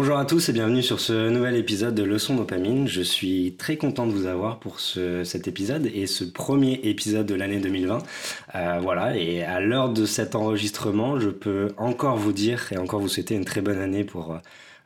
Bonjour à tous et bienvenue sur ce nouvel épisode de Leçon Dopamine. Je suis très content de vous avoir pour cet épisode et ce premier épisode de l'année 2020. Euh, voilà, et à l'heure de cet enregistrement, je peux encore vous dire et encore vous souhaiter une très bonne année pour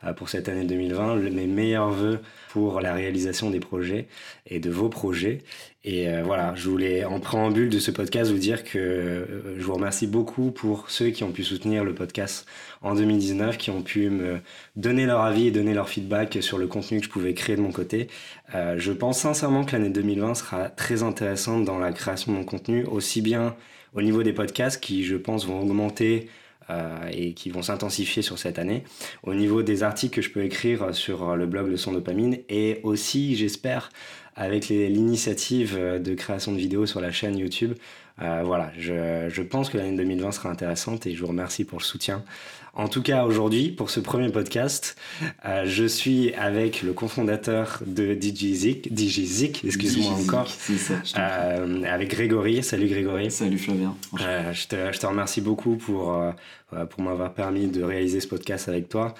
euh, pour cette année 2020. Mes meilleurs voeux pour la réalisation des projets et de vos projets. Et euh, voilà, je voulais en préambule de ce podcast vous dire que je vous remercie beaucoup pour ceux qui ont pu soutenir le podcast en 2019, qui ont pu me donner leur avis et donner leur feedback sur le contenu que je pouvais créer de mon côté. je pense sincèrement que l'année 2020 sera très intéressante dans la création de mon contenu, aussi bien au niveau des podcasts qui, je pense, vont augmenter euh, et qui vont s'intensifier sur cette année. Au niveau des articles que je peux écrire sur le blog Le Son Dopamine et aussi, j'espère, avec l'initiative de création de vidéos sur la chaîne YouTube. Euh, voilà, je, je, pense que l'année 2020 sera intéressante et je vous remercie pour le soutien. En tout cas, aujourd'hui, pour ce premier podcast, euh, je suis avec le cofondateur de DigiZik, DigiZik, excuse-moi encore, ça, euh, avec Grégory. Salut Grégory. Salut Flavien. Euh, je, te, je, te, remercie beaucoup pour, euh, pour m'avoir permis de réaliser ce podcast avec toi.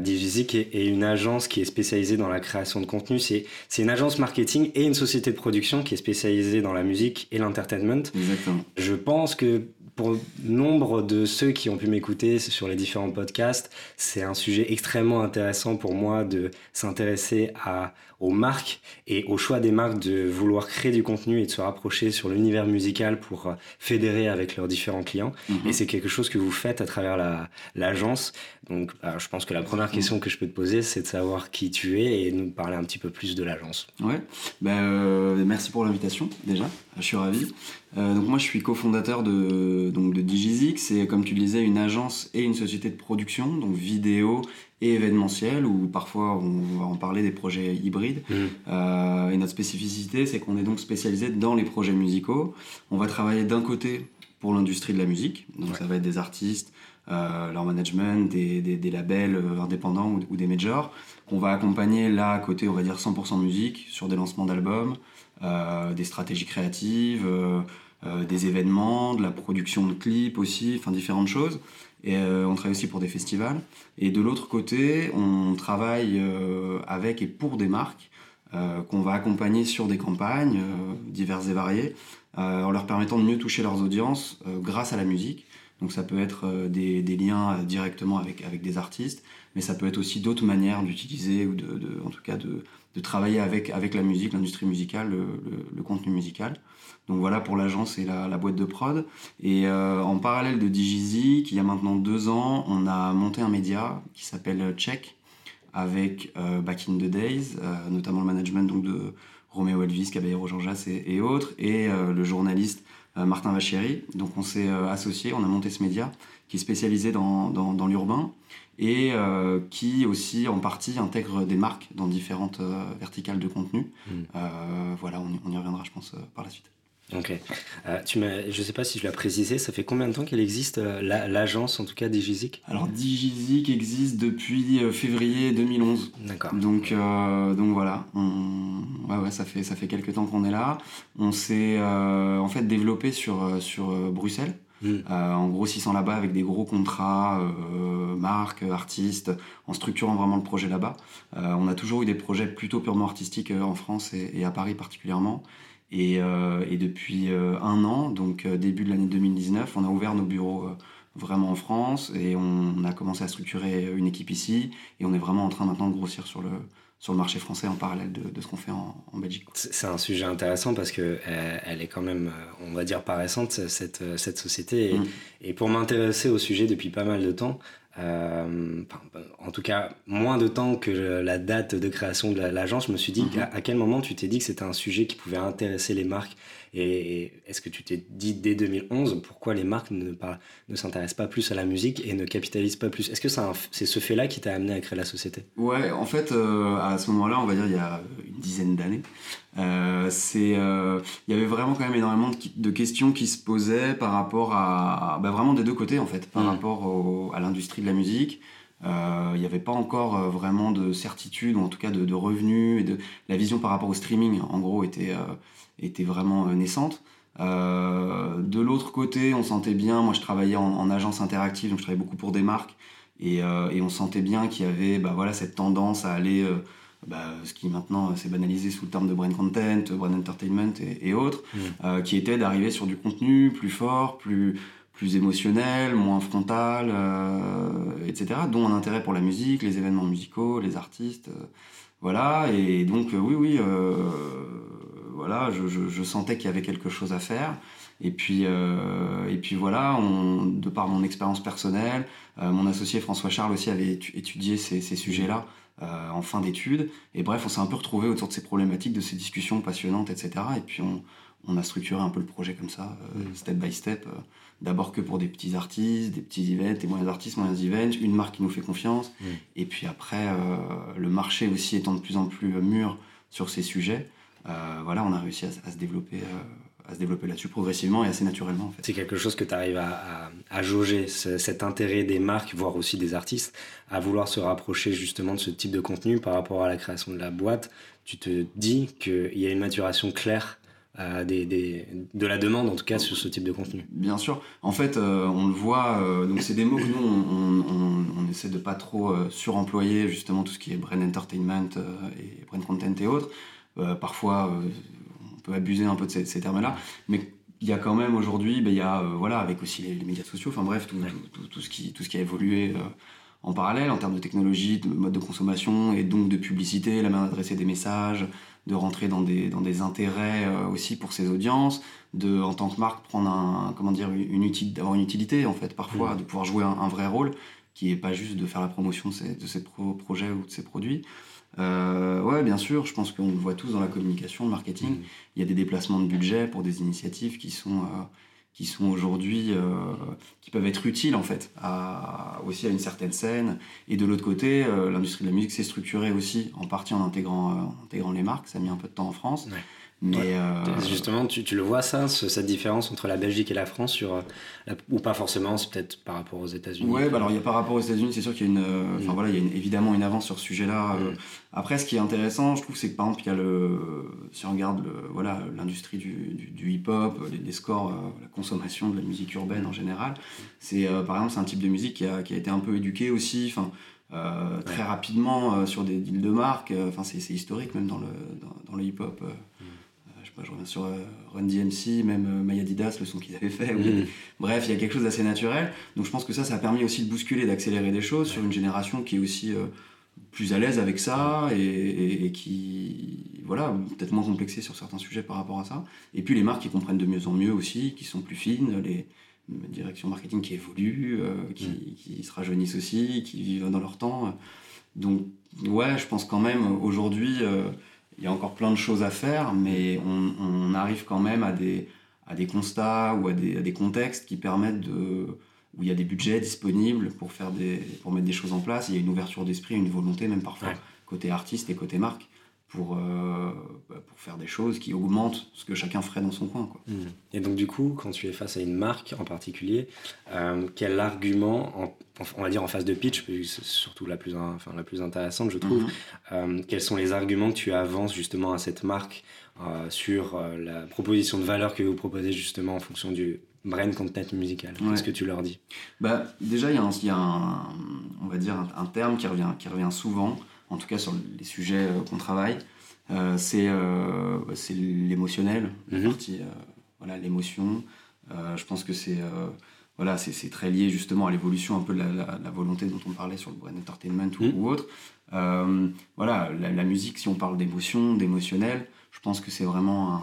Digizik est, est, une agence qui est spécialisée dans la création de contenu. C'est, c'est une agence marketing et une société de production qui est spécialisée dans la musique et l'entertainment. Exactement. Je pense que pour nombre de ceux qui ont pu m'écouter sur les différents podcasts, c'est un sujet extrêmement intéressant pour moi de s'intéresser à, aux marques et au choix des marques de vouloir créer du contenu et de se rapprocher sur l'univers musical pour euh, fédérer avec leurs différents clients. Mm-hmm. Et c'est quelque chose que vous faites à travers la, l'agence. Donc, je pense que la première question que je peux te poser, c'est de savoir qui tu es et nous parler un petit peu plus de l'agence. Ouais, ben, euh, merci pour l'invitation déjà, je suis ravi. Euh, donc moi je suis cofondateur de, donc de Digizik, c'est comme tu le disais une agence et une société de production, donc vidéo et événementiel, ou parfois on va en parler des projets hybrides. Mmh. Euh, et notre spécificité c'est qu'on est donc spécialisé dans les projets musicaux. On va travailler d'un côté pour l'industrie de la musique, donc Ouais. ça va être des artistes, euh, leur management, des, des, des labels euh, indépendants ou, ou des majors, qu'on va accompagner là à côté on va dire 100% musique, sur des lancements d'albums, euh, des stratégies créatives, des événements, de la production de clips aussi, enfin différentes choses. Et euh, on travaille aussi pour des festivals. Et de l'autre côté, on travaille euh, avec et pour des marques euh, qu'on va accompagner sur des campagnes diverses et variées, en leur permettant de mieux toucher leurs audiences grâce à la musique. Donc ça peut être des, liens directement avec, avec des artistes, mais ça peut être aussi d'autres manières d'utiliser ou en tout cas de, travailler avec, avec la musique, l'industrie musicale, le, le, le, contenu musical. Donc voilà pour l'agence et la, la, boîte de prod. Et euh, en parallèle de Digizik, il y a maintenant deux ans, on a monté un média qui s'appelle Check avec euh, Back in the Days, euh, notamment le management donc, de Roméo Elvis, Caballero Jean Jass et, et autres, et euh, le journaliste euh, Martin Vachéry. Donc on s'est euh, associé, on a monté ce média qui est spécialisé dans, dans, dans l'urbain et euh, qui aussi en partie intègre des marques dans différentes euh, verticales de contenu. Mm. voilà, on y, on y, reviendra je pense par la suite. Ok. Euh, tu je sais pas si je l'ai précisé, ça fait combien de temps qu'elle existe, euh, la, l'agence en tout cas Digizik Alors Digizik existe depuis euh, février 2011. D'accord. Donc, donc voilà, on... ouais, ouais, ça, fait, ça fait quelques temps qu'on est là. On s'est en fait développé sur, sur Bruxelles. Mmh. en grossissant là-bas avec des gros contrats, marques, artistes, en structurant vraiment le projet là-bas. On a toujours eu des projets plutôt purement artistiques en France et, et à Paris particulièrement. Et, euh, et depuis euh, un an, donc euh, début de l'année 2019, on a ouvert nos bureaux euh, vraiment en France et on a commencé à structurer une équipe ici et on est vraiment en train maintenant de grossir sur le, sur le marché français en parallèle de, de ce qu'on fait en, en Belgique. C'est un sujet intéressant parce que elle, elle, est quand même, on va dire, pas récente cette, cette société. Et, mmh. et pour m'intéresser au sujet depuis pas mal de temps, en tout cas moins de temps que la date de création de l'agence, je me suis dit à, à, quel moment tu t'es dit que c'était un sujet qui pouvait intéresser les marques et est-ce que tu t'es dit dès 2011 pourquoi les marques ne, pas, ne s'intéressent pas plus à la musique et ne capitalisent pas plus? Est-ce que c'est ce fait-là qui t'a amené à créer la société? Ouais, en fait, euh, à ce moment-là, on va dire il y a une dizaine d'années, c'est, il y avait vraiment quand même énormément de, questions qui se posaient par rapport à, bah, vraiment des deux côtés en fait, par mm. rapport à l'industrie de la musique. Il n'y avait pas encore vraiment de certitude, ou en tout cas de, revenus, et de la vision par rapport au streaming, en gros, était, était vraiment naissante. Euh, de l'autre côté, on sentait bien, moi je travaillais en, agence interactive, donc je travaillais beaucoup pour des marques, et, euh, on sentait bien qu'il y avait bah, voilà, cette tendance à aller, euh, bah, ce qui maintenant s'est banalisé sous le terme de brand content, brand entertainment et, autres, mmh. qui était d'arriver sur du contenu plus fort, plus, plus émotionnel, moins frontal, etc., dont un intérêt pour la musique, les événements musicaux, les artistes. voilà, et donc oui, oui voilà, je, sentais qu'il y avait quelque chose à faire. Et puis, euh, et puis voilà, de par mon expérience personnelle, euh, mon associé François Charles aussi avait étudié ces, sujets-là euh, en fin d'études. Et bref, on s'est un peu retrouvé autour de ces problématiques, de ces discussions passionnantes, etc. Et puis on, a structuré un peu le projet comme ça, mm. step by step. D'abord que pour des petits artistes, des petits events, des moyens artistes, moyens events, une marque qui nous fait confiance. Mm. Et puis après, le marché aussi étant de plus en plus mûr sur ces sujets. Euh, voilà, on a réussi à, se développer euh, à se développer là-dessus progressivement et assez naturellement. En fait. C'est quelque chose que tu arrives à, jauger, cet intérêt des marques, voire aussi des artistes, à vouloir se rapprocher justement de ce type de contenu par rapport à la création de la boîte. Tu te dis qu'il y a une maturation claire euh, de la demande, en tout cas, sur ce type de contenu. Bien sûr. En fait, on le voit, donc c'est des mots que nous, on, essaie de pas trop suremployer, justement, tout ce qui est brand entertainment et brand content et autres. Euh, parfois, euh, on peut abuser un peu de ces, termes-là, mais il y a quand même aujourd'hui, ben, il y a, euh, voilà, avec aussi les, médias sociaux, enfin bref, tout, tout, ce qui, tout ce qui a évolué en parallèle en termes de technologie, de mode de consommation et donc de publicité, la manière d'adresser des messages, de rentrer dans des, dans des intérêts aussi pour ses audiences, de en tant que marque prendre un, comment dire, une utilité, d'avoir une utilité en fait parfois, de pouvoir jouer un, vrai rôle qui est pas juste de faire la promotion de ces projets ou de ces produits. Euh, ouais, bien sûr, je pense qu'on le voit tous dans la communication, le marketing. Mm. Il y a des déplacements de budget pour des initiatives qui sont, euh, qui sont aujourd'hui, euh, qui peuvent être utiles en fait, aussi à une certaine scène. Et de l'autre côté, euh, l'industrie de la musique s'est structurée aussi, en partie en intégrant, en intégrant les marques. Ça a mis un peu de temps en France. Mais euh, Justement, tu, tu, le vois ça, cette différence entre la Belgique et la France, sur, euh, ou pas forcément, c'est peut-être par rapport aux États-Unis Ouais, bah alors il y a par rapport aux États-Unis, c'est sûr qu'il y a, une, euh, enfin, mm. voilà, il y a évidemment une avance sur ce sujet-là. Mm. Après, ce qui est intéressant, je trouve, c'est que par exemple, il y a le, si on regarde le, voilà, l'industrie du, du, hip-hop, les, scores, la consommation de la musique urbaine en général, c'est par exemple, c'est un type de musique qui a, qui a été un peu éduqué aussi. Enfin, très rapidement sur des deals de marque. Enfin, c'est historique même dans le, dans, le hip-hop. Mm je reviens sur euh, Run DMC, même euh, Mayadidas, le son qu'ils avaient fait. Mm. Bref, il y a quelque chose d'assez naturel. Donc je pense que ça, ça a permis aussi de bousculer, d'accélérer des choses sur une génération qui est aussi euh, plus à l'aise avec ça et, qui, voilà, peut-être moins complexée sur certains sujets par rapport à ça. Et puis les marques qui comprennent de mieux en mieux aussi, qui sont plus fines, les directions marketing qui évoluent, qui, mm. qui, se rajeunissent aussi, qui vivent dans leur temps. Donc ouais, je pense quand même aujourd'hui il y a encore plein de choses à faire, mais on, arrive quand même à des, à des constats ou à des, à des, contextes qui permettent de où il y a des budgets disponibles pour faire des pour mettre des choses en place. Il y a une ouverture d'esprit, une volonté même parfois côté artiste et côté marque pour, euh, bah, pour faire des choses qui augmentent ce que chacun ferait dans son coin. Quoi. Mmh. Et donc du coup, quand tu es face à une marque en particulier, euh, quel argument, on va dire en face de pitch, c'est surtout la plus, enfin, la plus intéressante je trouve, mmh. euh, quels sont les arguments que tu avances justement à cette marque sur la proposition de valeur que vous proposez justement en fonction du brand content musical? Qu'est-ce que tu leur dis? Bah, Déjà, il y a, un, y a un, on va dire un, terme qui revient, qui revient souvent, en tout cas sur les sujets euh, qu'on travaille, euh, euh, c'est l'émotionnel, mhm. voilà, l'émotion. je pense que c'est voilà, c'est très lié justement à l'évolution un peu de la, volonté dont on parlait sur le brand entertainment ou, mhm. autre. voilà, la, musique, si on parle d'émotion, d'émotionnel, je pense que c'est vraiment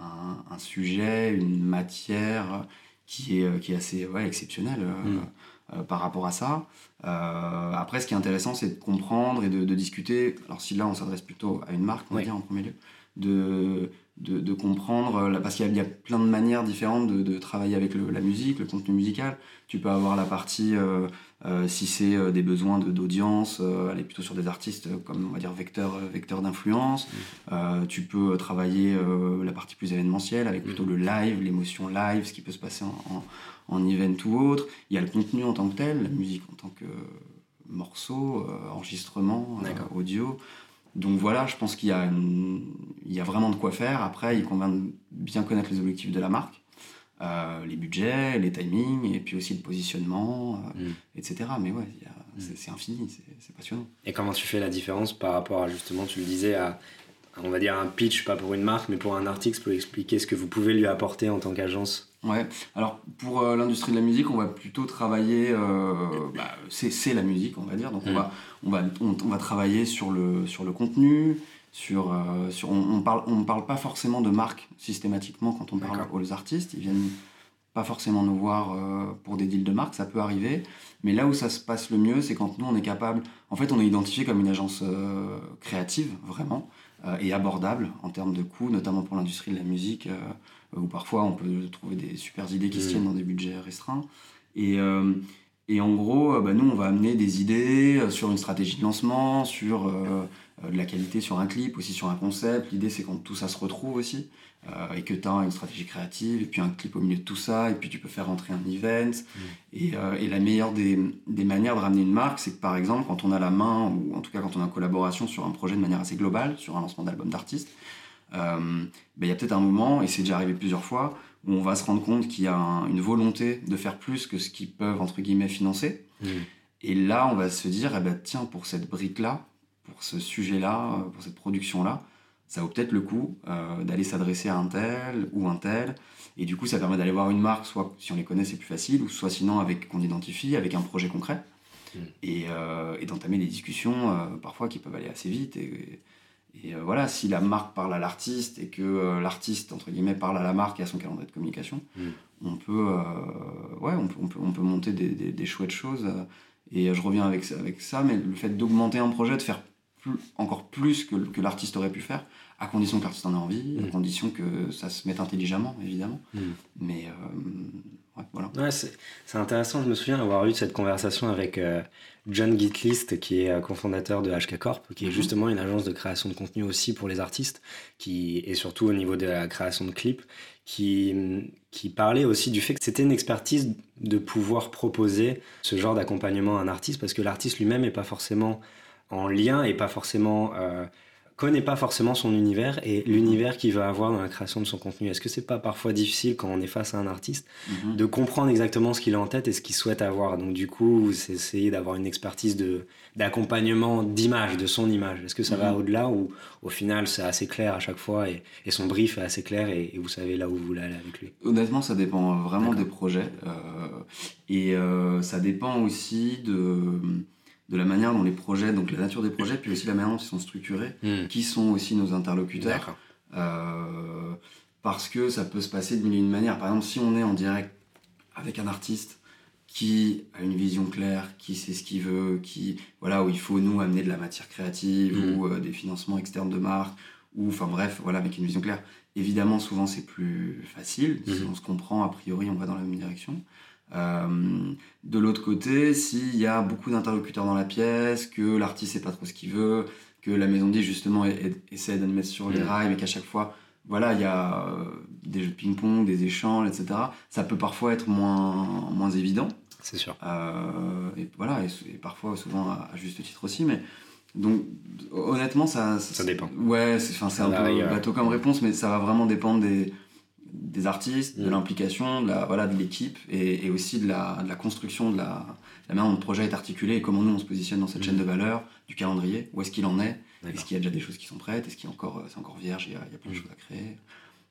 un, sujet, une matière qui est, qui est assez ouais, exceptionnelle. Mhm. Euh, par rapport à ça. Euh, après, ce qui est intéressant, c'est de comprendre et de, discuter. Alors, si là, on s'adresse plutôt à une marque, on va dire en premier lieu, de, de, comprendre, parce qu'il y, a plein de manières différentes de, travailler avec la musique, le contenu musical. Tu peux avoir la partie, euh, Euh, si c'est des besoins d'audience, aller plutôt sur des artistes comme on va dire vecteur, vecteur d'influence. Mm. tu peux travailler la partie plus événementielle avec plutôt mm. le live, l'émotion live, ce qui peut se passer en, en, event ou autre. Il y a le contenu en tant que tel, la musique en tant que morceau, enregistrement, audio. Donc voilà, je pense qu'il y, a il y a vraiment de quoi faire. Après, il convient de bien connaître les objectifs de la marque, euh, les budgets, les timings, et puis aussi le positionnement, euh, mm. etc. Mais ouais, mm. c'est infini, c'est passionnant. Et comment tu fais la différence par rapport à, justement, tu le disais, à, on va dire, un pitch, pas pour une marque, mais pour un artiste, pour expliquer ce que vous pouvez lui apporter en tant qu'agence. Ouais, alors pour euh, l'industrie de la musique, on va plutôt travailler, euh, bah, c'est la musique, on va dire, donc on, mm. va, on, va, on, va travailler sur le, sur le contenu, sur, euh, sur, on, on, parle, on parle pas forcément de marque systématiquement quand on parle aux artistes, ils viennent pas forcément nous voir pour des deals de marque, ça peut arriver, mais là où ça se passe le mieux, c'est quand nous on est capable, en fait on est identifié comme une agence créative, vraiment, et abordable en termes de coûts, notamment pour l'industrie de la musique où parfois on peut trouver des super idées qui se tiennent dans des budgets restreints. Et, euh, et en gros, euh, bah, nous, on va amener des idées euh, sur une stratégie de lancement, sur de la qualité sur un clip, aussi sur un concept. L'idée, c'est quand tout ça se retrouve aussi, et que tu as une stratégie créative, et puis un clip au milieu de tout ça, et puis tu peux faire rentrer un event. Mm. Et, et, la meilleure des, des, manières de ramener une marque, c'est que par exemple, quand on a la main, ou en tout cas quand on a une collaboration sur un projet de manière assez globale, sur un lancement d'album d'artiste, euh, ben, il y a peut-être un moment, et c'est déjà arrivé plusieurs fois, où on va se rendre compte qu'il y a une volonté de faire plus que ce qu'ils peuvent, entre guillemets, financer. Mmh. Et là, on va se dire, eh ben, tiens, pour cette brique-là, pour ce sujet-là, euh, pour cette production-là, ça vaut peut-être le coup euh, d'aller s'adresser à un tel ou un tel. Et du coup, ça permet d'aller voir une marque, soit si on les connaît, c'est plus facile, ou soit sinon avec qu'on identifie, avec un projet concret. Mmh. Et, et d'entamer des discussions, parfois qui peuvent aller assez vite. Et, et euh, voilà, si la marque parle à l'artiste et que euh, l'artiste, entre guillemets, parle à la marque et à son calendrier de communication, mm. on, peut, euh, ouais, on, peut, on, peut, monter des, des, chouettes choses. et je reviens avec, avec ça, mais le fait d'augmenter un projet, de faire encore plus que, que l'artiste aurait pu faire, à condition que l'artiste en ait envie, à mm. condition que ça se mette intelligemment, évidemment. Mm. Mais ouais, voilà. Ouais, c'est intéressant, je me souviens avoir eu cette conversation avec John Gitlist, qui est euh, cofondateur de HK Corp, qui est mhm. justement une agence de création de contenu aussi pour les artistes, qui, et surtout au niveau de la création de clips, qui, qui parlait aussi du fait que c'était une expertise de pouvoir proposer ce genre d'accompagnement à un artiste, parce que l'artiste lui-même n'est pas forcément en lien et pas forcément euh, connaît pas forcément son univers et l'univers qu'il va avoir dans la création de son contenu. Est-ce que c'est pas parfois difficile quand on est face à un artiste mhm. de comprendre exactement ce qu'il a en tête et ce qu'il souhaite avoir? Donc du coup, c'est essayer d'avoir une expertise de d'accompagnement d'image, de son image. Est-ce que ça va mhm. au-delà ou au final c'est assez clair à chaque fois et, son brief est assez clair et, vous savez là où vous voulez aller avec lui? Honnêtement, ça dépend vraiment des projets euh, et euh, ça dépend aussi de de la manière dont les projets, donc la nature des projets, puis aussi la manière dont ils sont structurés, hmm. qui sont aussi nos interlocuteurs. Euh, parce que ça peut se passer de mille et une manières. Par exemple, si on est en direct avec un artiste qui a une vision claire, qui sait ce qu'il veut, qui voilà où il faut nous amener de la matière créative hmm. ou euh, des financements externes de marque ou enfin bref voilà avec une vision claire. Évidemment, souvent c'est plus facile. Si hmm. on se comprend, a priori, on va dans la même direction. Euh, de l'autre côté, s'il y a beaucoup d'interlocuteurs dans la pièce, que l'artiste sait pas trop ce qu'il veut, que la maison de justement essaie de mettre sur les mm. rails, mais qu'à chaque fois, voilà, il y a euh, des jeux de ping-pong, des échanges, etc. Ça peut parfois être moins, moins évident. C'est sûr. Euh, et voilà, et, parfois, souvent à, juste titre aussi, mais donc honnêtement, ça. Ça, dépend. Ouais, c'est un peu bateau comme réponse, mais ça va vraiment dépendre des des artistes, de mm. l'implication, de la, voilà, de l'équipe et, aussi de la, de la, construction, de la, la manière dont le projet est articulé et comment nous on se positionne dans cette mm. chaîne de valeur, du calendrier, où est-ce qu'il en est, est-ce qu'il y a déjà des choses qui sont prêtes, est-ce qu'il est encore, c'est encore vierge, il y, a, il y a plein de mm. choses à créer.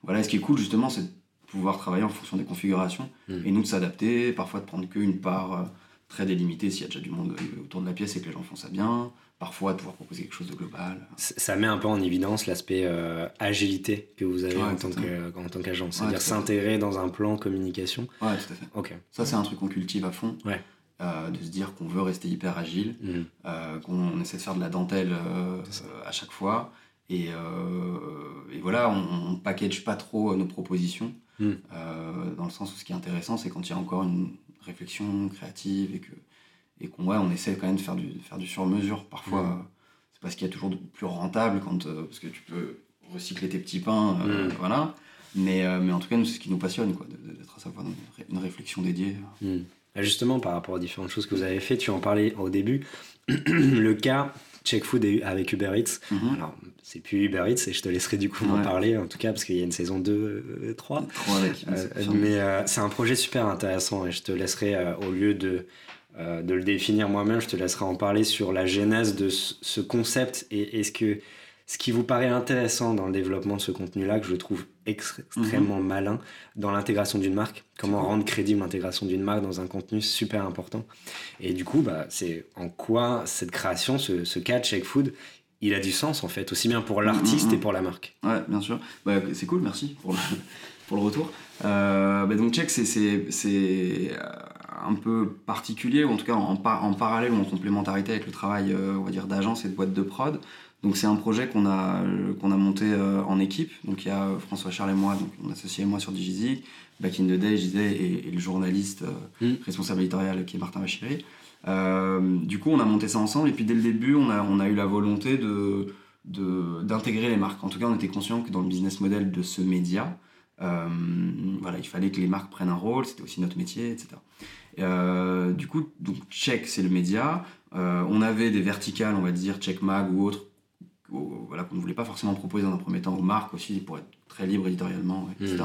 Voilà, et ce qui est cool justement, c'est de pouvoir travailler en fonction des configurations et nous de s'adapter, parfois de prendre qu'une part euh, très délimitée s'il y a déjà du monde autour de la pièce et que les gens font ça bien, parfois de pouvoir proposer quelque chose de global. Ça met un peu en évidence l'aspect euh, agilité que vous avez en, tant que, en tant qu'agent, c'est-à-dire s'intégrer dans un plan communication. Ouais, tout à fait. Ok. Ça, c'est un truc qu'on cultive à fond. Ouais. Euh, de se dire qu'on veut rester hyper agile, mhm. euh, qu'on essaie de faire de la dentelle à chaque fois. Et, et voilà, on, ne package pas trop nos propositions, mhm. dans le sens où ce qui est intéressant, c'est quand il y a encore une réflexion créative et que et qu'on ouais, on essaie quand même de faire du, faire du sur-mesure. Parfois, Mm. c'est parce qu'il y a toujours de plus rentable quand, euh, parce que tu peux recycler tes petits pains, euh, Mm. voilà. Mais, euh, mais en tout cas, c'est ce qui nous passionne, quoi, d'être à savoir une, ré- une réflexion dédiée. Hmm. Ah, Justement, par rapport aux différentes choses que vous avez fait, tu en parlais au début. le cas Check Food et- avec Uber Eats. Mhm. Alors, c'est plus Uber Eats et je te laisserai du coup m'en Ouais. parler, en tout cas, parce qu'il y a une saison 2, euh, 3. Trop avec. Euh, c'est sûr. mais euh, c'est un projet super intéressant et je te laisserai, euh, au lieu de, euh, de le définir moi-même, je te laisserai en parler sur la genèse de ce, ce concept et est-ce que ce qui vous paraît intéressant dans le développement de ce contenu-là, que je trouve ex- extrêmement malin, dans l'intégration d'une marque, comment rendre crédible l'intégration d'une marque dans un contenu super important. Et du coup, bah, c'est en quoi cette création, ce, ce cas de Check Food, il a du sens en fait, aussi bien pour l'artiste Mhm. et pour la marque. Ouais, bien sûr. Bah, c'est cool, merci pour le, pour le retour. Euh, bah, donc, Check, c'est- euh, un peu particulier, ou en tout cas en, par- en parallèle ou en complémentarité avec le travail, euh, on va dire, d'agence et de boîte de prod. Donc, c'est un projet qu'on a, euh, qu'on a monté euh, en équipe. Donc, il y a euh, François Charles et moi, donc mon associé et moi sur Digizik, Back in the Day, disais, et, et le journaliste euh, Mm. responsable éditorial qui est Martin Vachiri. Euh, du coup, on a monté ça ensemble, et puis dès le début, on a, on a eu la volonté de de- d'intégrer les marques. En tout cas, on était conscient que dans le business model de ce média, voilà, il fallait que les marques prennent un rôle, c'était aussi notre métier, etc. Du coup, donc Check, c'est le média. On avait des verticales, on va dire, Check Mag ou autres, au- voilà, qu'on ne voulait pas forcément proposer dans un premier temps aux marques aussi, pour être très libre éditorialement, etc.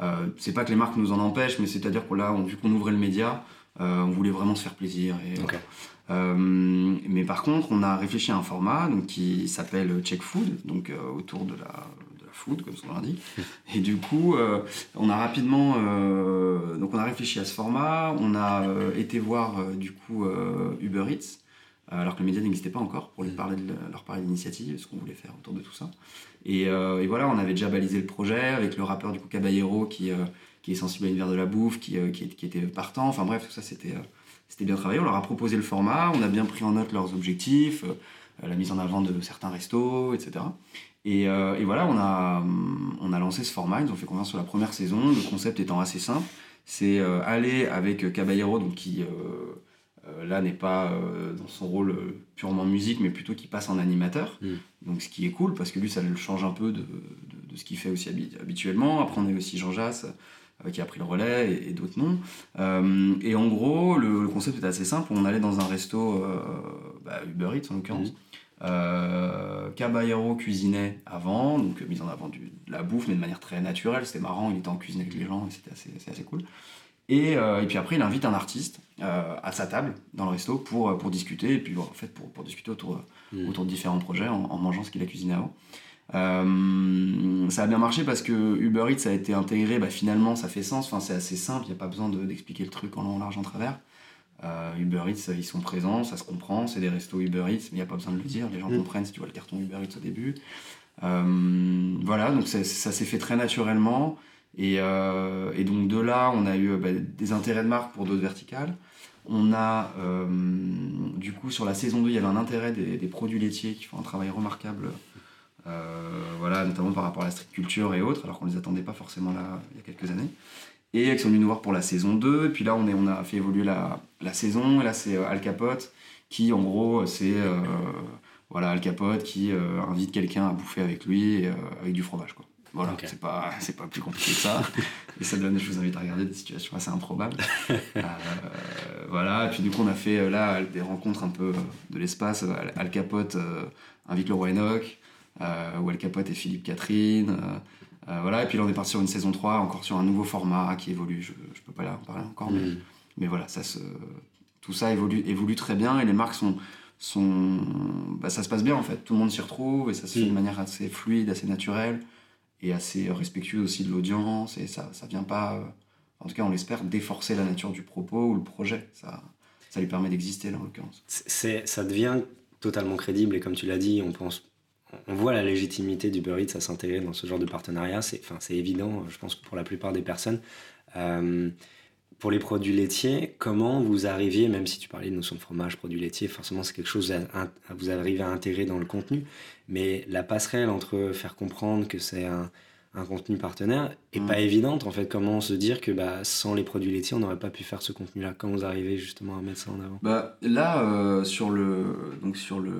Euh, c'est pas que les marques nous en empêchent, mais c'est-à-dire que là, on- vu qu'on ouvrait le média, euh, on voulait vraiment se faire plaisir. Et, euh, mais par contre, on a réfléchi à un format donc, qui s'appelle Check Food, donc euh, autour de la, de la food, comme son nom l'indique. Et du coup, on a rapidement, donc on a réfléchi à ce format. On a été voir du coup Uber Eats, alors que le média n'existait pas encore, pour lui Mm. parler de, leur parler d'initiative, ce qu'on voulait faire autour de tout ça. Et, euh, et voilà, on avait déjà balisé le projet avec le rappeur du coup Caballero qui, euh, qui est sensible à l'univers de la bouffe, qui, euh, qui, est- qui était partant. Enfin bref, tout ça c'était euh, c'était bien travaillé. On leur a proposé le format, on a bien pris en note leurs objectifs, euh, la mise en avant de certains restos, etc. Et, euh, et voilà, on a, hum, on a lancé ce format, ils nous ont fait confiance sur la première saison, le concept étant assez simple. C'est euh, aller avec euh, Caballero, donc qui euh, euh, là n'est pas euh, dans son rôle euh, purement musique, mais plutôt qui passe en animateur. Mm. Donc ce qui est cool, parce que lui, ça le change un peu de, de- de ce qu'il fait aussi habi- habituellement. Après, on a aussi Jean Jass, euh, qui a pris le relais, et, et d'autres noms. Euh, et en gros, le, le concept était assez simple. On allait dans un resto, euh, bah, Uber Eats en l'occurrence. Euh, Caballero cuisinait avant, donc euh, mise en avant du, de la bouffe, mais de manière très naturelle. C'était marrant, il était en cuisine avec les gens, c'était assez, assez cool. Et, euh, et puis après, il invite un artiste euh, à sa table dans le resto pour, euh, pour discuter, et puis en fait pour, pour discuter autour, Mm. autour de différents projets en, en mangeant ce qu'il a cuisiné avant. Euh, ça a bien marché parce que Uber Eats a été intégré, bah, finalement ça fait sens, enfin, c'est assez simple, il n'y a pas besoin de- d'expliquer le truc en long, en large, en travers. Euh, Uber Eats, ils sont présents, ça se comprend, c'est des restos Uber Eats, mais il n'y a pas besoin de le dire, les gens Mm. comprennent si tu vois le carton Uber Eats au début. Euh, voilà, donc ça, ça s'est fait très naturellement. Et, euh, et donc de là, on a eu bah, des intérêts de marque pour d'autres verticales. On a, euh, du coup, sur la saison 2, il y avait un intérêt des, produits laitiers qui font un travail remarquable, euh, voilà, notamment par rapport à la street culture et autres, alors qu'on ne les attendait pas forcément là il y a quelques années. Et ils sont venus nous voir pour la saison 2, et puis là, on, a fait évoluer la, saison, et là, c'est euh, Al Capote, qui, en gros, c'est euh, voilà, Al Capote qui euh, invite quelqu'un à bouffer avec lui, euh, avec du fromage, quoi. Voilà, c'est pas, c'est pas plus compliqué que ça. et ça donne, je vous invite à regarder des situations assez improbables. Euh, voilà, et puis du coup, on a fait euh, là des rencontres un peu euh, de l'espace. Al, Capote euh, invite le roi Enoch, euh, où Al Capote et Philippe Catherine. voilà, et puis là, on est parti sur une saison 3, encore sur un nouveau format qui évolue. Je, je peux pas en parler encore, mais, Mm. mais voilà, ça se, tout ça évolue, évolue très bien et les marques sont. sont bah, ça se passe bien en fait, tout le monde s'y retrouve et ça se fait Mm. de manière assez fluide, assez naturelle et assez respectueuse aussi de l'audience et ça ça vient pas euh, en tout cas on l'espère déforcer la nature du propos ou le projet ça ça lui permet d'exister là en l'occurrence ça devient totalement crédible et comme tu l'as dit, on pense, on voit la légitimité d'Uber Eats à s'intégrer dans ce genre de partenariat. C'est, enfin, c'est évident, je pense, pour la plupart des personnes. Euh, pour les produits laitiers, comment vous arriviez, même si tu parlais de notion de fromage, produits laitiers, forcément c'est quelque chose à, à- vous arrivez à intégrer dans le contenu, mais la passerelle entre faire comprendre que c'est un, un contenu partenaire est Mm. pas évidente en fait. Comment se dire que bah, sans les produits laitiers, on n'aurait pas pu faire ce contenu-là? Quand vous arrivez justement à mettre ça en avant? Bah, là, euh, sur le, donc sur le,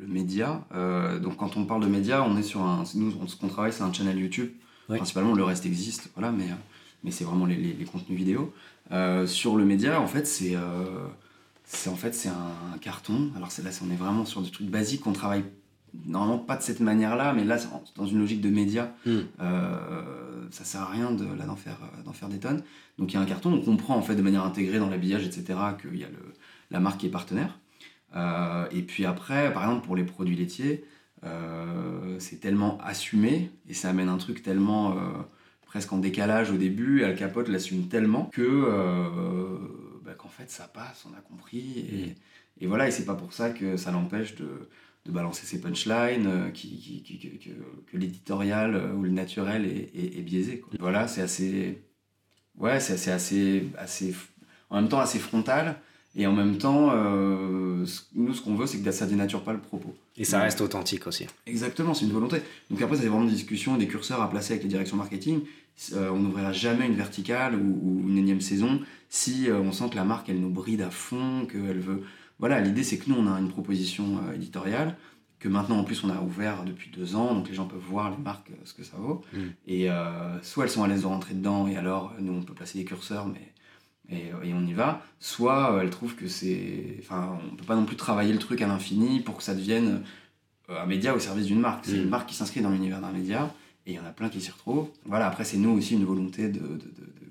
le média, euh, donc quand on parle de média, on est sur un. Nous, on- ce qu'on travaille, c'est un channel YouTube. Ouais. Principalement, le reste existe, voilà, mais, mais c'est vraiment les, les- les contenus vidéo. Euh, sur le média, en fait, c'est. euh, c'est en fait c'est un, carton. Alors là, on est vraiment sur des trucs basiques qu'on travaille normalement pas de cette manière-là, mais là, dans une logique de média, Mm. euh, ça sert à rien de là d'en faire d'en faire des tonnes. Donc il y a un carton, on comprend en fait de manière intégrée dans l'habillage, etc., qu'il y a le, la marque qui est partenaire. Euh, et puis après, par exemple, pour les produits laitiers, euh, c'est tellement assumé et ça amène un truc tellement euh, presque en décalage au début. Al Capote l'assume tellement que euh, bah, qu'en fait ça passe, on a compris. Et, et voilà, et c'est pas pour ça que ça l'empêche de, de balancer ses punchlines, euh, qui, qui- qui- que, que- que l'éditorial euh, ou le naturel est, est- est biaisé. quoi. Voilà, c'est assez. Ouais, c'est assez, assez, assez. En même temps, assez frontal. Et en même temps, euh, nous, ce qu'on veut, c'est que ça dénature pas le propos. Et ça reste authentique aussi. Exactement, c'est une volonté. Donc après, c'est vraiment des discussions, des curseurs à placer avec les directions marketing. Euh, on n'ouvrira jamais une verticale ou, ou une énième saison si euh, on sent que la marque, elle nous bride à fond, qu'elle veut... Voilà, l'idée, c'est que nous, on a une proposition éditoriale, que maintenant, en plus, on a ouvert depuis deux ans, donc les gens peuvent voir les marques, ce que ça vaut. Mm. Et euh, soit elles sont à l'aise de rentrer dedans, et alors, nous, on peut placer des curseurs, mais... Et, et on y va, soit euh, elles trouvent que c'est... Enfin, on peut pas non plus travailler le truc à l'infini pour que ça devienne euh, un média au service d'une marque. C'est Mm. une marque qui s'inscrit dans l'univers d'un média et il y en a plein qui s'y retrouvent. Voilà, après, c'est nous aussi une volonté de- de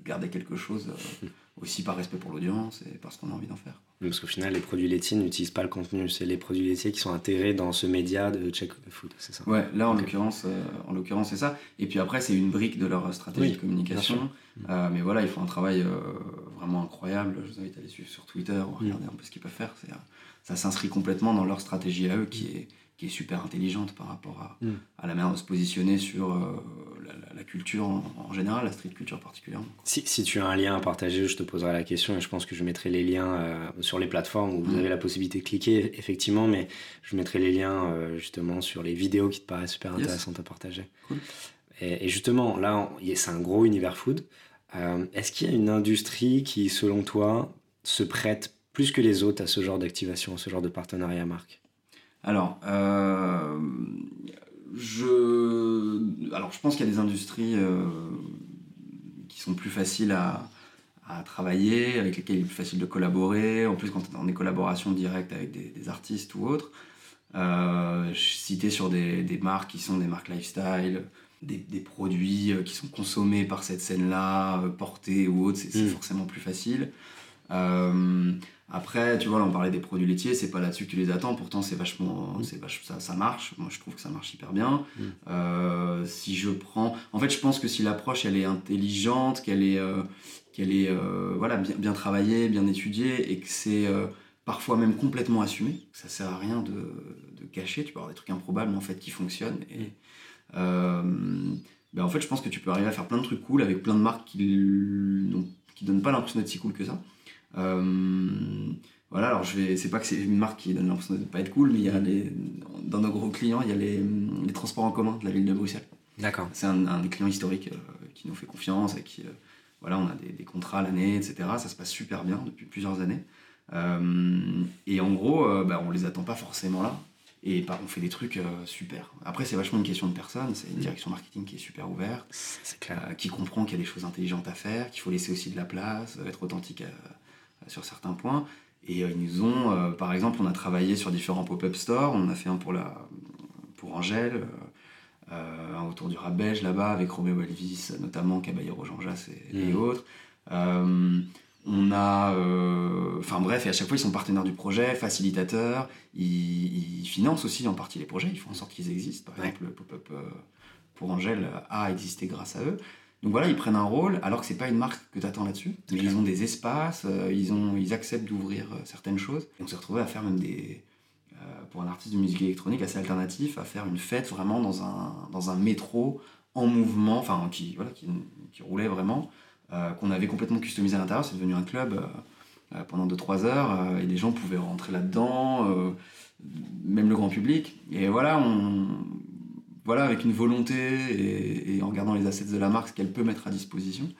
garder quelque chose euh, aussi par respect pour l'audience et parce qu'on a envie d'en faire. Parce qu'au final, les produits laitiers n'utilisent pas le contenu. C'est les produits laitiers qui sont intégrés dans ce média de Check Food, c'est ça? Ouais, là en Ok. l'occurrence, euh, en l'occurrence c'est ça. Et puis après, c'est une brique de leur stratégie Oui, de communication. Euh, mais voilà, ils font un travail euh, vraiment incroyable. Je vous invite à les suivre sur Twitter, Mm. regarder un peu ce qu'ils peuvent faire. Ça s'inscrit complètement dans leur stratégie à eux, qui est, qui est super intelligente par rapport à, Mm. à la manière de se positionner sur euh, la, la- la culture en, en général, la street culture particulièrement. Si, si tu as un lien à partager, je te poserai la question et je pense que je mettrai les liens euh, sur les plateformes où vous Mm. avez la possibilité de cliquer, effectivement, mais je mettrai les liens euh, justement sur les vidéos qui te paraissent super Yes. intéressantes à partager. Cool. Et, et justement, là, c'est un gros univers food. Est-ce qu'il y a une industrie qui, selon toi, se prête plus que les autres à ce genre d'activation, à ce genre de partenariat marque Alors, euh, je, alors, je pense qu'il y a des industries euh, qui sont plus faciles à, à travailler, avec lesquelles il est plus facile de collaborer. En plus, quand tu es dans des collaborations directes avec des, des artistes ou autres. Euh, je citais sur des, des marques qui sont des marques lifestyle, des, des produits euh, qui sont consommés par cette scène-là, portés ou autres, c'est c'est Mm. forcément plus facile. Euh, après, tu vois, là, on parlait des produits laitiers, c'est pas là-dessus que tu les attends, pourtant c'est vachement, c'est vach- ça, ça marche. Moi, je trouve que ça marche hyper bien. Mm. Euh, si je prends, en fait, je pense que si l'approche elle est intelligente, qu'elle est, euh, qu'elle est, euh, voilà, bien, bien travaillée, bien étudiée, et que c'est parfois même complètement assumé, ça sert à rien de, de cacher. Tu peux avoir des trucs improbables en fait qui fonctionnent. Et, euh, ben, en fait, je pense que tu peux arriver à faire plein de trucs cool avec plein de marques qui, qui donnent pas l'impression d'être si cool que ça. Euh, voilà, alors je vais, c'est pas que c'est une marque qui donne l'impression de pas être cool, mais il y a les, dans nos gros clients, il y a les, les transports en commun de la ville de Bruxelles. D'accord. C'est un, un des clients historiques euh, qui nous fait confiance et qui, euh, voilà, on a des, des contrats à l'année, etc. Ça se passe super bien depuis plusieurs années. Euh, et en gros, bah, on les attend pas forcément là. Et bah, on fait des trucs super. Après, c'est vachement une question de personne. C'est une direction marketing qui est super ouverte, clair. qui comprend qu'il y a des choses intelligentes à faire, qu'il faut laisser aussi de la place, être authentique sur certains points. Et euh, ils nous ont, euh, par exemple, on a travaillé sur différents pop-up stores. On a fait un pour, la, pour Angèle, euh, un autour du rap belge là-bas, avec Roméo Elvis, notamment Caballero Jean Jass et, et Mhm. autres. On a. euh, Enfin bref, et à chaque fois, ils sont partenaires du projet, facilitateurs. Ils, ils financent aussi en partie les projets, ils font en sorte qu'ils existent. Par Ouais. exemple, le pop-up pour Angèle a existé grâce à eux. Donc voilà, ils prennent un rôle, alors que c'est pas une marque que tu attends là-dessus. Mais clair. ils ont des espaces, euh, ils, ont, ils acceptent d'ouvrir euh, certaines choses. Et on s'est retrouvé à faire même des. euh, pour un artiste de musique électronique assez alternatif, à faire une fête vraiment dans un, dans un métro en mouvement, enfin qui, voilà, qui, qui roulait vraiment, qu'on avait complètement customisé à l'intérieur. C'est devenu un club pendant 2-3 heures et les gens pouvaient rentrer là-dedans, même le grand public. Et voilà, on, voilà, avec une volonté et, en regardant les assets de la marque, ce qu'elle peut mettre à disposition,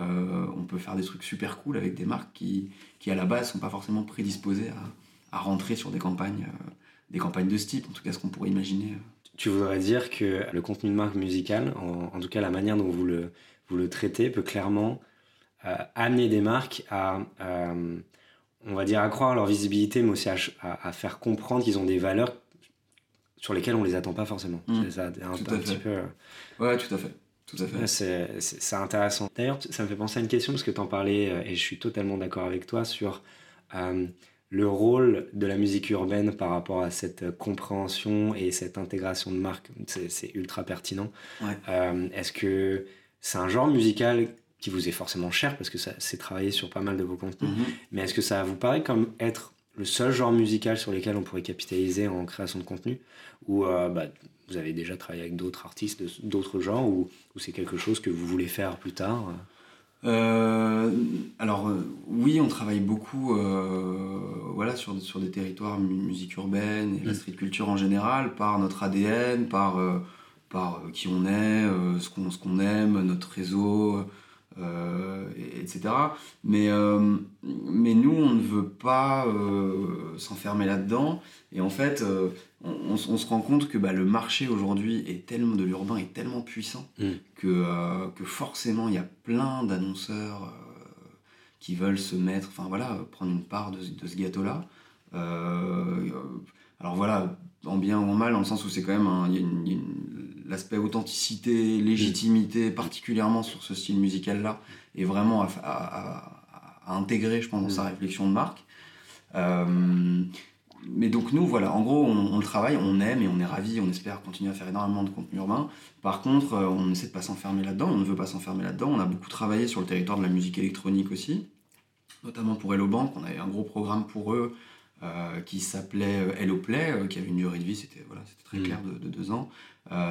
euh, on peut faire des trucs super cool avec des marques qui, qui à la base sont pas forcément prédisposées à, à rentrer sur des campagnes, euh, des campagnes de ce type, en tout cas ce qu'on pourrait imaginer. Tu voudrais dire que le contenu de marque musicale, en, tout cas la manière dont vous le, vous le traitez, peut clairement euh, amener des marques à, on va dire, accroître leur visibilité, mais aussi à, à faire comprendre qu'ils ont des valeurs sur lesquelles on les attend pas forcément. Mmh. C'est ça, un, tout un petit peu. Ouais, tout à fait. C'est intéressant. D'ailleurs, ça me fait penser à une question parce que tu en parlais euh, et je suis totalement d'accord avec toi sur euh, le rôle de la musique urbaine par rapport à cette compréhension et cette intégration de marque. C'est ultra pertinent. Euh, est-ce que c'est un genre musical qui vous est forcément cher parce que c'est travaillé sur pas mal de vos contenus, mm-hmm. mais est-ce que ça vous paraît comme être le seul genre musical sur lequel on pourrait capitaliser en création de contenu ou bah, vous avez déjà travaillé avec d'autres artistes d'autres genres ou, c'est quelque chose que vous voulez faire plus tard euh, alors euh, oui, on travaille beaucoup euh, voilà, sur, sur des territoires musique urbaine et la mm. street culture en général, par notre ADN, par, par qui on est, ce qu'on qu'on aime, notre réseau, euh, etc. Mais, euh, mais nous, on ne veut pas euh, s'enfermer là-dedans. Et en fait, on, se rend compte que bah, le marché aujourd'hui est tellement de l'urbain est tellement puissant mm. que, que forcément il y a plein d'annonceurs qui veulent se mettre, enfin voilà, prendre une part de, de ce gâteau-là. alors voilà, en bien ou en mal, dans le sens où c'est quand même un, l'aspect authenticité, légitimité, particulièrement sur ce style musical-là, est vraiment à, intégrer, je pense, dans sa mm. réflexion de marque. Euh, mais donc nous, voilà, en gros, on, le travaille, on aime et on est ravis, on espère continuer à faire énormément de contenu urbain. Par contre, euh, on essaie de pas s'enfermer là-dedans, on ne veut pas s'enfermer là-dedans. On a beaucoup travaillé sur le territoire de la musique électronique aussi, notamment pour Hello Bank, on avait un gros programme pour eux euh, qui s'appelait Hello Play, euh, qui avait une durée de vie, c'était voilà, très mm. clair, de, deux ans.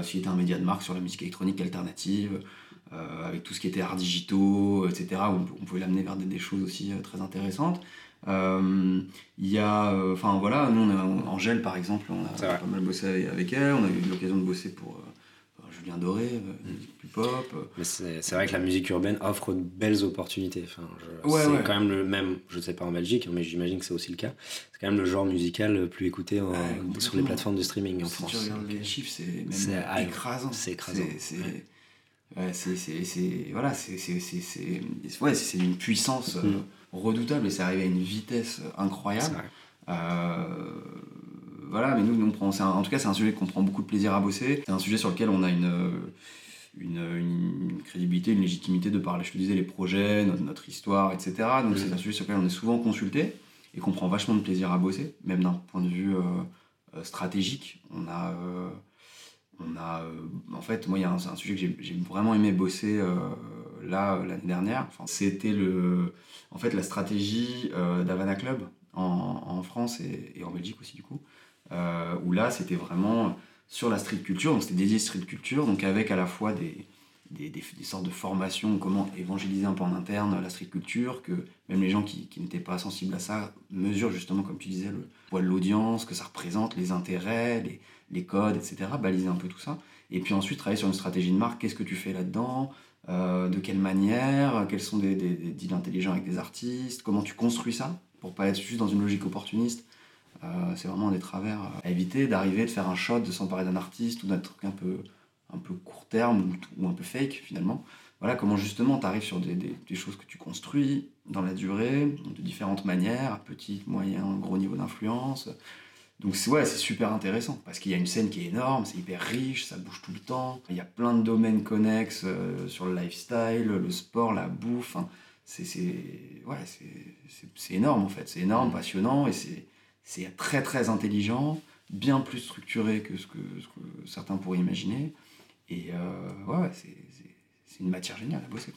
C'était un média de marque sur la musique électronique alternative, avec tout ce qui était art digitaux, etc. on, pouvait l'amener vers des, choses aussi très intéressantes. Il y a, enfin voilà, nous, on a, Angèle par exemple, on a pas mal bossé avec elle, on a eu l'occasion de bosser pour Julien Doré, euh, musique plus pop. C'est vrai que la musique urbaine offre de belles opportunités. Enfin, c'est quand même le même, je ne sais pas en Belgique, mais j'imagine que c'est aussi le cas. C'est quand même le genre musical le plus écouté sur les plateformes de streaming en France. Si tu regardes les chiffres, c'est même écrasant. C'est écrasant. c'est voilà, c'est une puissance euh, mm. redoutable et c'est arrivé à une vitesse incroyable. Euh, voilà, mais nous, nous on en tout cas, c'est un sujet qu'on prend beaucoup de plaisir à bosser. C'est un sujet sur lequel on a une, une, crédibilité, une légitimité de par, je te disais, les projets, notre, histoire, etc. Donc, c'est un sujet sur lequel on est souvent consulté et qu'on prend vachement de plaisir à bosser, même d'un point de vue euh, euh, stratégique. On a. Euh, on a en fait, moi, il y a un, un sujet que j'ai vraiment aimé bosser là l'année dernière. Enfin, C'était le, en fait, la stratégie d'Havana Club en, en France et, et, en Belgique aussi, du coup. Euh, où là, c'était vraiment sur la street culture, donc c'était dédié street culture, donc avec à la fois des, des, sortes de formations, comment évangéliser un peu en interne la street culture, que même les gens qui, n'étaient pas sensibles à ça mesurent justement, comme tu disais, le poids de l'audience, que ça représente, les intérêts, les, codes, etc., baliser un peu tout ça. Et puis ensuite, travailler sur une stratégie de marque, qu'est-ce que tu fais là-dedans, euh, de quelle manière, quels sont des, des, deals intelligents avec des artistes, comment tu construis ça, pour pas être juste dans une logique opportuniste, c'est vraiment des travers à éviter, d'arriver, de faire un shot, de s'emparer d'un artiste ou d'un truc un peu, un peu court terme ou, un peu fake finalement. Voilà comment justement tu arrives sur des, des, choses que tu construis dans la durée, de différentes manières, petit, moyen, gros niveau d'influence. Donc c'est super intéressant parce qu'il y a une scène qui est énorme, c'est hyper riche, ça bouge tout le temps. Il y a plein de domaines connexes euh, sur le lifestyle, le sport, la bouffe. c'est ouais, énorme en fait, c'est énorme, passionnant et c'est c'est très très intelligent, bien plus structuré que ce que, certains pourraient imaginer. Et euh, ouais, c'est une matière géniale à bosser.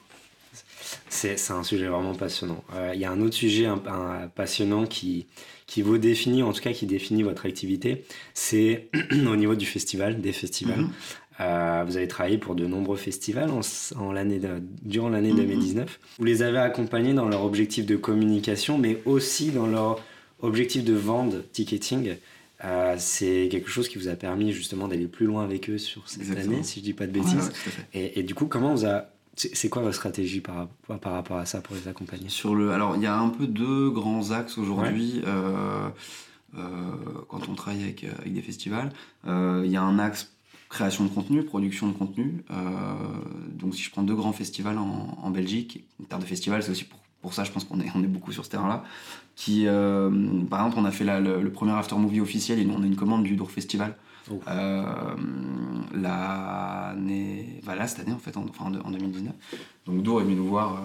C'est un sujet vraiment passionnant. Euh, il y a un autre sujet un, passionnant qui, qui vous définit, en tout cas qui définit votre activité, c'est au niveau du festival, des festivals. Mm-hmm. Euh, vous avez travaillé pour de nombreux festivals en, en durant l'année 2019. Mm-hmm. Vous les avez accompagnés dans leur objectif de communication, mais aussi dans leur objectif de vente, ticketing. c'est quelque chose qui vous a permis justement d'aller plus loin avec eux sur cette année, si je dis pas de bêtises. et, et, du coup, comment vous a c'est quoi votre stratégie par, par, rapport à ça pour les accompagner? Sur le, alors il y a un peu deux grands axes aujourd'hui. Euh, euh, quand on travaille avec, avec des festivals, euh, il y a un axe création de contenu, production de contenu. donc si je prends deux grands festivals en, en Belgique, en termes de festival, c'est aussi pour, pour, ça, je pense qu'on est, on est beaucoup sur ce terrain-là. Qui, par exemple, on a fait le, premier after movie officiel et on a une commande du Dour Festival euh, l'année, voilà, cette année en fait, en, enfin, en 2019. Donc Dour est venu nous voir euh,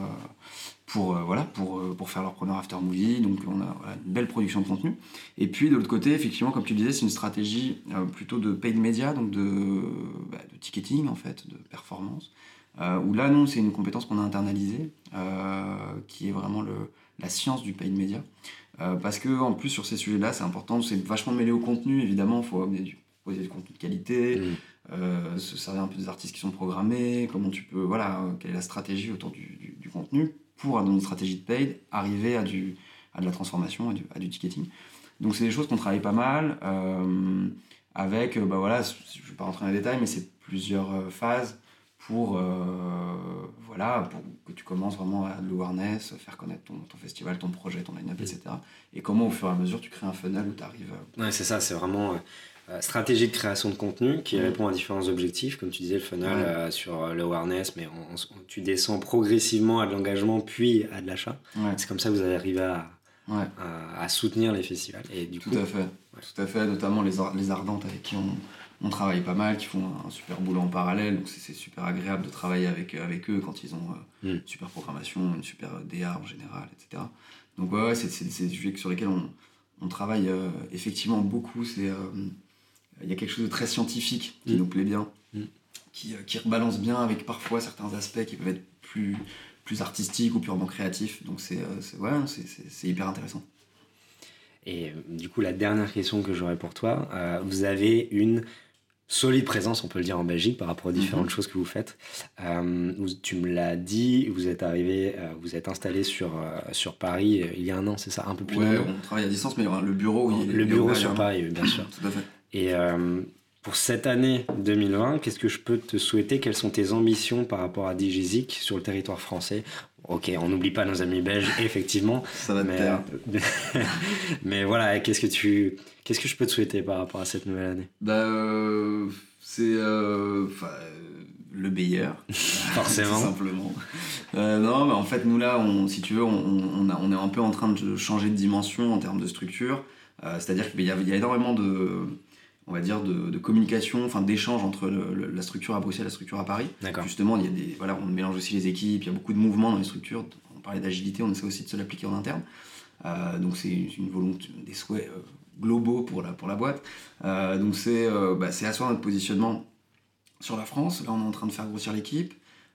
pour, euh, voilà, pour, pour faire leur premier after movie. Donc on a une belle production de contenu. Et puis de l'autre côté, effectivement, comme tu disais, c'est une stratégie plutôt de paid media, donc de, bah, de ticketing en fait, de performance. où là, non, c'est une compétence qu'on a internalisée, qui est vraiment le, la science du paid media. parce que en plus sur ces sujets-là, c'est important, c'est vachement mêlé au contenu, évidemment, il faut amener du poser du contenu de qualité, mm. euh, se servir un peu des artistes qui sont programmés, comment tu peux, voilà, quelle est la stratégie autour du, du, contenu pour, dans une stratégie de paid, arriver à, du, à de la transformation, à du, à du ticketing. Donc c'est des choses qu'on travaille pas mal, euh, avec, euh, bah voilà, je ne vais pas rentrer dans les détails, mais c'est plusieurs phases pour, voilà, pour que tu commences vraiment à de l'awareness, faire connaître ton, ton, festival, ton projet, ton line-up, etc. Et comment au fur et à mesure tu crées un funnel où tu arrives. Ouais, c'est ça, c'est vraiment euh, stratégie de création de contenu qui mm. répond à différents objectifs, comme tu disais, le funnel euh, sur euh, l'awareness, mais tu descends progressivement à de l'engagement puis à de l'achat. C'est comme ça que vous allez arriver à, à, soutenir les festivals. Et du tout à fait, tout à fait, notamment les, les ardentes avec qui on, on, travaille pas mal, qui font un super boulot en parallèle, donc c'est super agréable de travailler avec, avec eux quand ils ont mm. une super programmation, une super DA en général, etc. Donc ouais, c'est des sujets sur lesquels on, on travaille effectivement beaucoup. C'est il y a quelque chose de très scientifique qui mm. nous plaît bien, mm. qui, euh, qui, rebalance bien avec parfois certains aspects qui peuvent être plus, plus artistiques ou purement créatifs. Donc c'est euh, ouais, c'est hyper intéressant. Et euh, du coup, la dernière question que j'aurais pour toi, vous avez une solide présence, on peut le dire, en Belgique par rapport aux différentes mm-hmm. choses que vous faites. tu me l'as dit, vous êtes arrivé, vous êtes installé sur, sur Paris il y a un an, c'est ça Un peu plus ouais, on travaille à distance, mais le bureau, oui. Le bureau sur Paris, bien sûr. Tout à fait. Et euh, pour cette année 2020, qu'est-ce que je peux te souhaiter? Quelles sont tes ambitions par rapport à Digizik sur le territoire français Ok, on n'oublie pas nos amis belges, effectivement. Ça va mais, euh, mais voilà, qu'est-ce que tu, qu'est-ce que je peux te souhaiter par rapport à cette nouvelle année? Bah, euh, c'est le meilleur. Forcément. Tout simplement. non, mais en fait, nous là, on, si tu veux, on, on, on, est un peu en train de changer de dimension en termes de structure. C'est-à-dire qu'il y, y, a énormément de on va dire, de, communication, enfin d'échange entre la structure à Bruxelles et la structure à Paris. Justement, il y a des, voilà, on mélange aussi les équipes, il y a beaucoup de mouvements dans les structures. On parlait d'agilité, on essaie aussi de se l'appliquer en interne. Euh, donc c'est une volonté, des souhaits euh, globaux pour la, pour la boîte. Euh, donc c'est bah, asseoir notre positionnement sur la France. Là, on est en train de faire grossir l'équipe.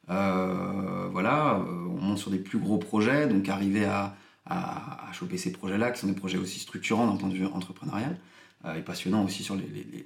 voilà, on monte sur des plus gros projets, donc arriver à, à, à choper ces projets-là, qui sont des projets aussi structurants d'un point de vue entrepreneurial. Euh, et passionnant aussi sur les,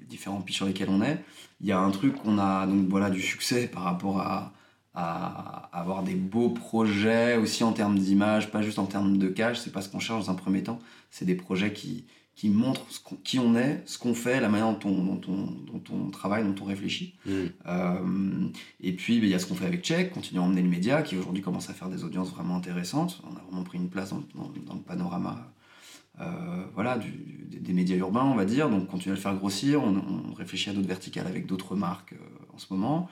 différents pitchs sur lesquels on est. Il y a un truc qu'on a donc voilà du succès par rapport à, à avoir des beaux projets aussi en termes d'image, pas juste en termes de cash, c'est pas ce qu'on cherche dans un premier temps, c'est des projets qui, qui montrent qui on est, ce qu'on fait, la manière dont on, dont on, dont on travaille, dont on réfléchit. Mm. Euh, et puis, ben, il y a ce qu'on fait avec Check, continuer à emmener le média, qui aujourd'hui commence à faire des audiences vraiment intéressantes. On a vraiment pris une place dans, dans le panorama euh, voilà, des médias urbains, on va dire. Donc, continuer à le faire grossir. On, réfléchit à d'autres verticales avec d'autres marques euh, en ce moment.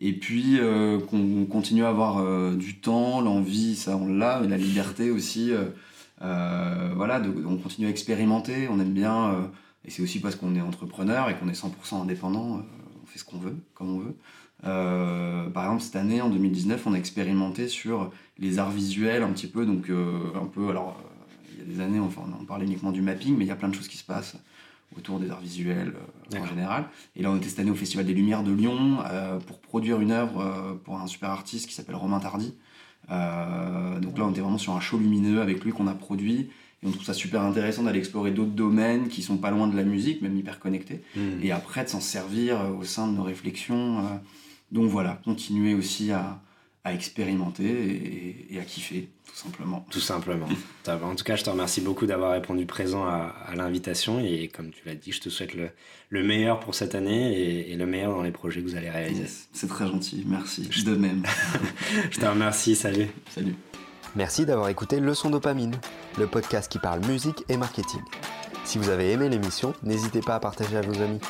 Et puis, euh, qu'on continue à avoir du temps, l'envie, ça on l'a, la liberté aussi. voilà, on continue à expérimenter. On aime bien. et c'est aussi parce qu'on est entrepreneur et qu'on est 100% indépendant. on fait ce qu'on veut, comme on veut. par exemple, cette année, en 2019, on a expérimenté sur les arts visuels un petit peu, donc un peu, alors il y a des années, enfin, on parlait uniquement du mapping, mais il y a plein de choses qui se passent autour des arts visuels euh, en général. Et là, on était cette année au Festival des Lumières de Lyon euh, pour produire une œuvre euh, pour un super artiste qui s'appelle Romain Tardy. donc là, on était vraiment sur un show lumineux avec lui qu'on a produit. Et on trouve ça super intéressant d'aller explorer d'autres domaines qui sont pas loin de la musique, même hyper connectés. Hmm. Et après, de s'en servir au sein de nos réflexions. donc voilà, continuer aussi à, à expérimenter et, à kiffer, tout simplement. Tout simplement. en tout cas, je te remercie beaucoup d'avoir répondu présent à, l'invitation et comme tu l'as dit, je te souhaite le, le meilleur pour cette année et, le meilleur dans les projets que vous allez réaliser. c'est très gentil, merci. De même. je te remercie, salut. Salut. Merci d'avoir écouté Leçon Dopamine, le podcast qui parle musique et marketing. Si vous avez aimé l'émission, n'hésitez pas à partager à vos amis.